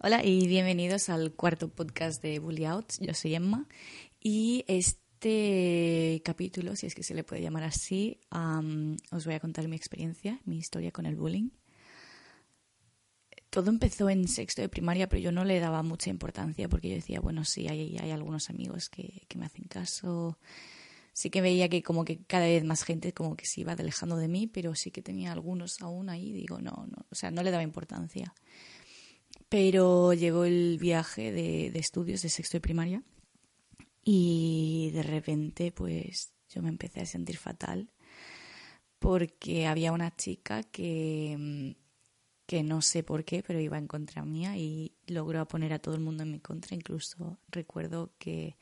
Hola y bienvenidos al cuarto podcast de Bully Out. Yo soy Emma y este capítulo, si es que se le puede llamar así, os voy a contar mi experiencia, mi historia con el bullying. Todo empezó en sexto de primaria, pero yo no le daba mucha importancia porque yo decía, bueno, sí, hay, algunos amigos que me hacen caso, sí que veía que como que cada vez más gente como que se iba alejando de mí, pero sí que tenía algunos aún ahí, digo, no, no, o sea, no le daba importancia. Pero llegó el viaje de, de estudios de sexto de primaria y de repente pues yo me empecé a sentir fatal porque había una chica que, que no sé por qué, pero iba en contra mía y logró poner a todo el mundo en mi contra. Incluso recuerdo que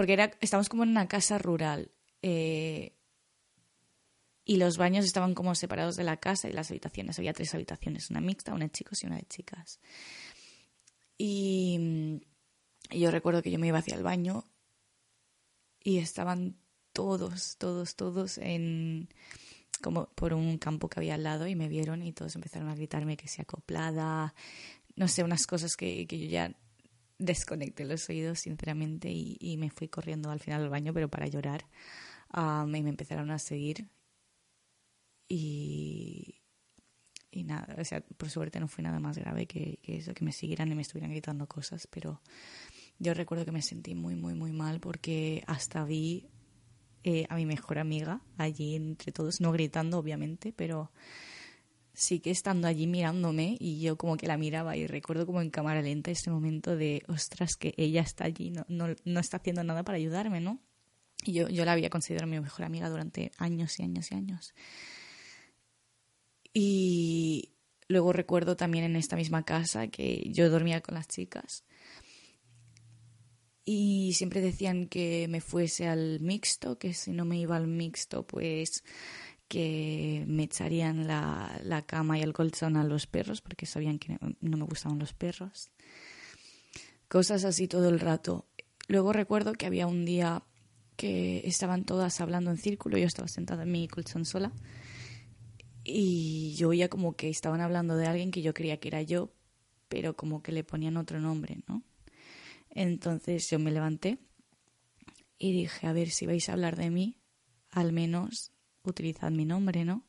porque era, estábamos como en una casa rural eh, y los baños estaban como separados de la casa y las habitaciones. Había tres habitaciones, una mixta, una de chicos y una de chicas. Y, yo recuerdo que yo me iba hacia el baño y estaban todos, todos, todos en como por un campo que había al lado y me vieron y todos empezaron a gritarme que se acoplada, no sé, unas cosas que, que yo ya desconecté los oídos, sinceramente, y, me fui corriendo al final al baño, pero para llorar. y me empezaron a seguir. Y, nada, o sea, por suerte no fue nada más grave que, eso, que me siguieran y me estuvieran gritando cosas, pero yo recuerdo que me sentí muy, muy, muy mal porque hasta vi eh, a mi mejor amiga allí entre todos, no gritando, obviamente, pero sí que estando allí mirándome y yo como que la miraba y recuerdo como en cámara lenta este momento de, ostras, que ella está allí, no, no, no está haciendo nada para ayudarme, ¿no? Y yo, yo la había considerado mi mejor amiga durante años y años y años. Y luego recuerdo también en esta misma casa que yo dormía con las chicas y siempre decían que me fuese al mixto, que si no me iba al mixto pues que me echarían la, la, cama y el colchón a los perros porque sabían que no me gustaban los perros. Cosas así todo el rato. Luego recuerdo que había un día que estaban todas hablando en círculo, yo estaba sentada en mi colchón sola y yo oía como que estaban hablando de alguien que yo creía que era yo, pero como que le ponían otro nombre, ¿no? Entonces yo me levanté y dije, a ver si vais a hablar de mí, al menos utilizad mi nombre, ¿no?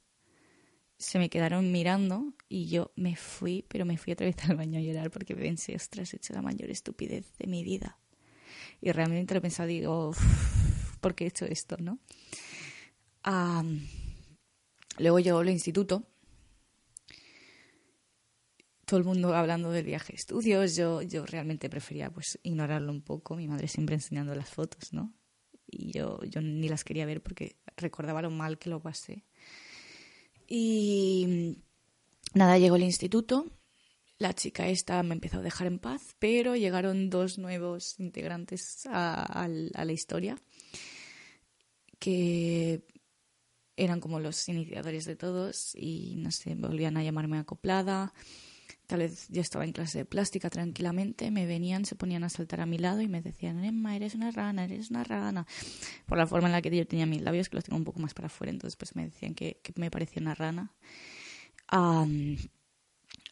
Se me quedaron mirando y yo me fui, pero me fui otra vez al baño a llorar porque pensé, ostras, he hecho la mayor estupidez de mi vida. Y realmente lo he pensado, digo, ¿por qué he hecho esto, no? luego llegó el instituto todo el mundo hablando del viaje de estudios, yo, yo realmente prefería pues ignorarlo un poco, mi madre siempre enseñando las fotos, ¿no? Y yo, yo ni las quería ver porque recordaba lo mal que lo pasé. Y nada, llegó el instituto, la chica esta me empezó a dejar en paz, pero llegaron dos nuevos integrantes a, la historia que eran como los iniciadores de todos y no sé, volvían a llamarme acoplada. Tal vez yo estaba en clase de plástica tranquilamente, me venían, se ponían a saltar a mi lado y me decían, Emma, eres una rana, eres una rana. Por la forma en la que yo tenía mis labios, que los tengo un poco más para afuera, entonces pues me decían que, me parecía una rana.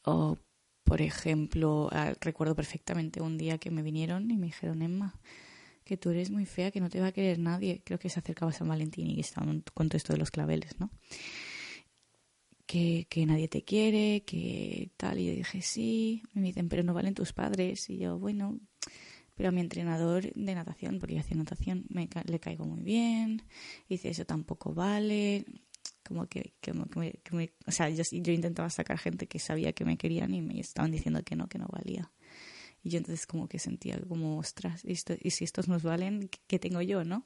o, por ejemplo, ah, recuerdo perfectamente un día que me vinieron y me dijeron, Emma, que tú eres muy fea, que no te va a querer nadie. Creo que se acercaba San Valentín y estaban con todo esto de los claveles, ¿no? Que, que, nadie te quiere, que tal. Y yo dije, sí. me dicen, pero no valen tus padres. Y yo, bueno, pero a mi entrenador de natación, porque yo hacía natación, me, le caigo muy bien. Y dice, eso tampoco vale. Como que, que, me, o sea, yo, yo intentaba sacar gente que sabía que me querían y me estaban diciendo que no, que no valía. Y yo entonces como que sentía como, ostras, y, y si estos nos valen, ¿qué tengo yo, no?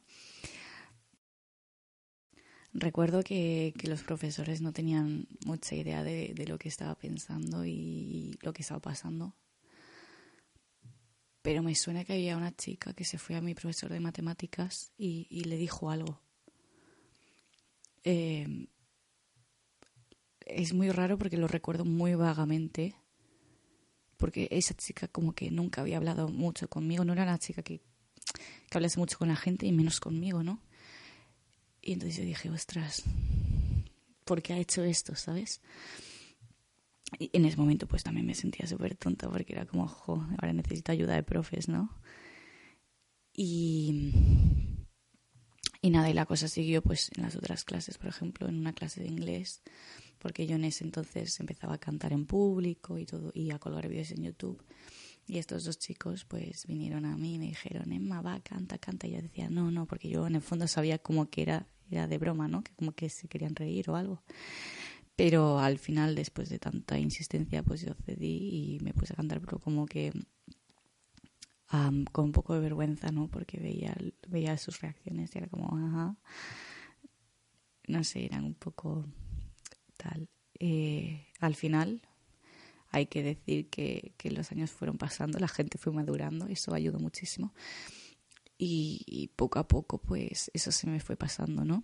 Recuerdo que, que, los profesores no tenían mucha idea de, de, lo que estaba pensando y lo que estaba pasando. Pero me suena que había una chica que se fue a mi profesor de matemáticas y, le dijo algo. Eh, es muy raro porque lo recuerdo muy vagamente. Porque esa chica como que nunca había hablado mucho conmigo. No era una chica que, que hablase mucho con la gente y menos conmigo, ¿no? Y entonces yo dije, ostras, ¿por qué ha hecho esto, sabes? Y en ese momento pues también me sentía súper tonta porque era como, jo, ahora necesito ayuda de profes, ¿no? Y, y nada, y la cosa siguió pues en las otras clases, por ejemplo, en una clase de inglés, porque yo en ese entonces empezaba a cantar en público y todo, y a colgar vídeos en YouTube. Y estos dos chicos pues vinieron a mí y me dijeron, Emma, va, canta, canta. Y yo decía, no, no, porque yo en el fondo sabía como que era, era de broma, ¿no? Que como que se querían reír o algo. Pero al final, después de tanta insistencia, pues yo cedí y me puse a cantar, pero como que um, con un poco de vergüenza, ¿no? Porque veía, veía sus reacciones y era como, ajá. No sé, eran un poco tal. Eh, al final, hay que decir que, que, los años fueron pasando, la gente fue madurando, eso ayudó muchísimo. Y, poco a poco, pues eso se me fue pasando, ¿no?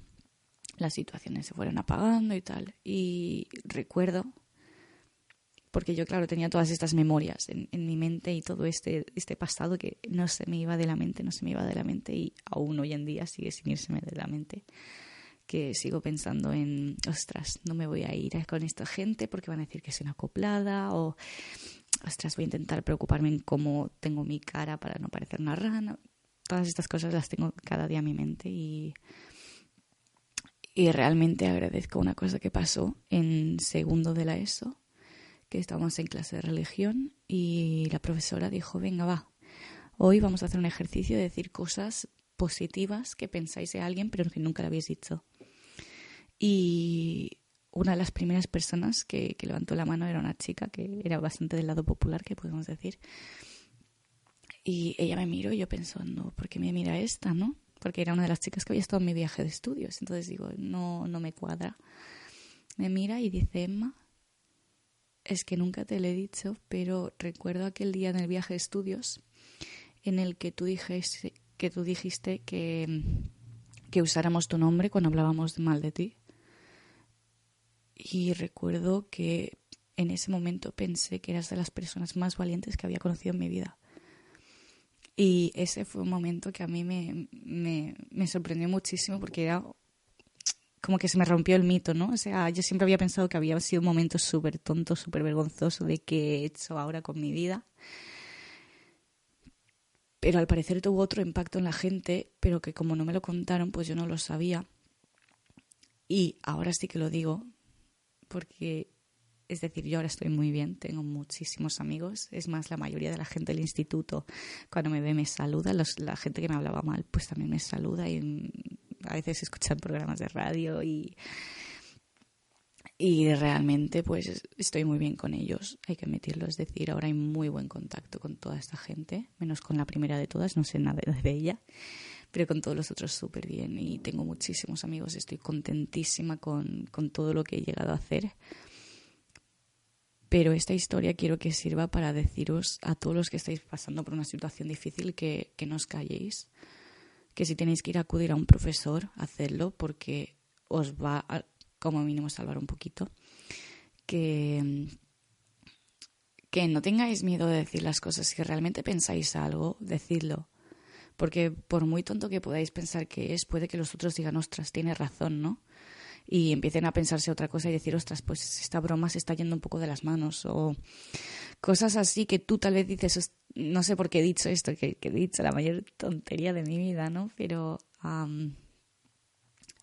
las situaciones se fueron apagando y tal. Y recuerdo, porque yo, claro, tenía todas estas memorias en, en, mi mente y todo este, este pasado que no se me iba de la mente, no se me iba de la mente y aún hoy en día sigue sin irseme de la mente. Que sigo pensando en, ostras, no me voy a ir con esta gente porque van a decir que soy una acoplada o, ostras, voy a intentar preocuparme en cómo tengo mi cara para no parecer una rana. Todas estas cosas las tengo cada día en mi mente y y realmente agradezco una cosa que pasó en segundo de la ESO, que estábamos en clase de religión y la profesora dijo, venga, va, hoy vamos a hacer un ejercicio de decir cosas positivas que pensáis de alguien pero que nunca le habéis dicho. Y una de las primeras personas que, que levantó la mano era una chica que era bastante del lado popular, que podemos decir. Y ella me miró y yo pensando, ¿por qué me mira esta, no? porque era una de las chicas que había estado en mi viaje de estudios. Entonces digo, no, no me cuadra. Me mira y dice, Emma, es que nunca te lo he dicho, pero recuerdo aquel día en el viaje de estudios en el que tú dijiste que, tú dijiste que, que usáramos tu nombre cuando hablábamos mal de ti. Y recuerdo que en ese momento pensé que eras de las personas más valientes que había conocido en mi vida. Y ese fue un momento que a mí me, me, me sorprendió muchísimo porque era como que se me rompió el mito, ¿no? O sea, yo siempre había pensado que había sido un momento súper tonto, súper vergonzoso de qué he hecho ahora con mi vida. Pero al parecer tuvo otro impacto en la gente, pero que como no me lo contaron, pues yo no lo sabía. Y ahora sí que lo digo, porque es decir, yo ahora estoy muy bien, tengo muchísimos amigos. Es más, la mayoría de la gente del instituto, cuando me ve, me saluda. la gente que me hablaba mal, pues también me saluda. Y a veces escuchan programas de radio y, y realmente, pues estoy muy bien con ellos. Hay que admitirlo. Es decir, ahora hay muy buen contacto con toda esta gente, menos con la primera de todas, no sé nada de ella pero con todos los otros súper bien y tengo muchísimos amigos, estoy contentísima con, con todo lo que he llegado a hacer pero esta historia quiero que sirva para deciros a todos los que estáis pasando por una situación difícil que, que no os calléis, que si tenéis que ir a acudir a un profesor, hacedlo porque os va como mínimo salvar un poquito. Que, que no tengáis miedo de decir las cosas. Si realmente pensáis algo, decidlo. Porque por muy tonto que podáis pensar que es, puede que los otros digan, ostras, tiene razón, ¿no? Y empiecen a pensarse otra cosa y decir, ostras, pues esta broma se está yendo un poco de las manos o cosas así que tú tal vez dices, no sé por qué he dicho esto, que, he dicho la mayor tontería de mi vida, ¿no? Pero,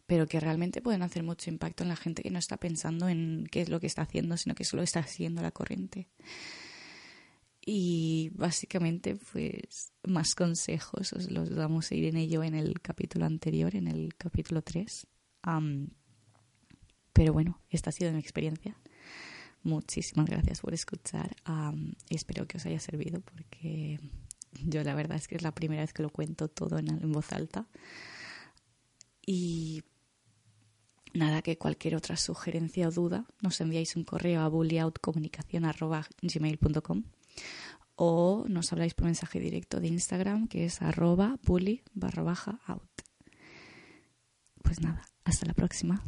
pero que realmente pueden hacer mucho impacto en la gente que no está pensando en qué es lo que está haciendo, sino que solo está siguiendo la corriente. Y básicamente, pues, más consejos os los vamos a ir en ello en el capítulo anterior, en el capítulo 3. Pero bueno, esta ha sido mi experiencia. Muchísimas gracias por escuchar. Espero que os haya servido porque yo la verdad es que es la primera vez que lo cuento todo en, voz alta. Y nada, que cualquier otra sugerencia o duda nos enviáis un correo a bullyoutcomunicación.gmail.com o nos habláis por mensaje directo de Instagram que es arroba bully barra baja out. Pues nada, hasta la próxima.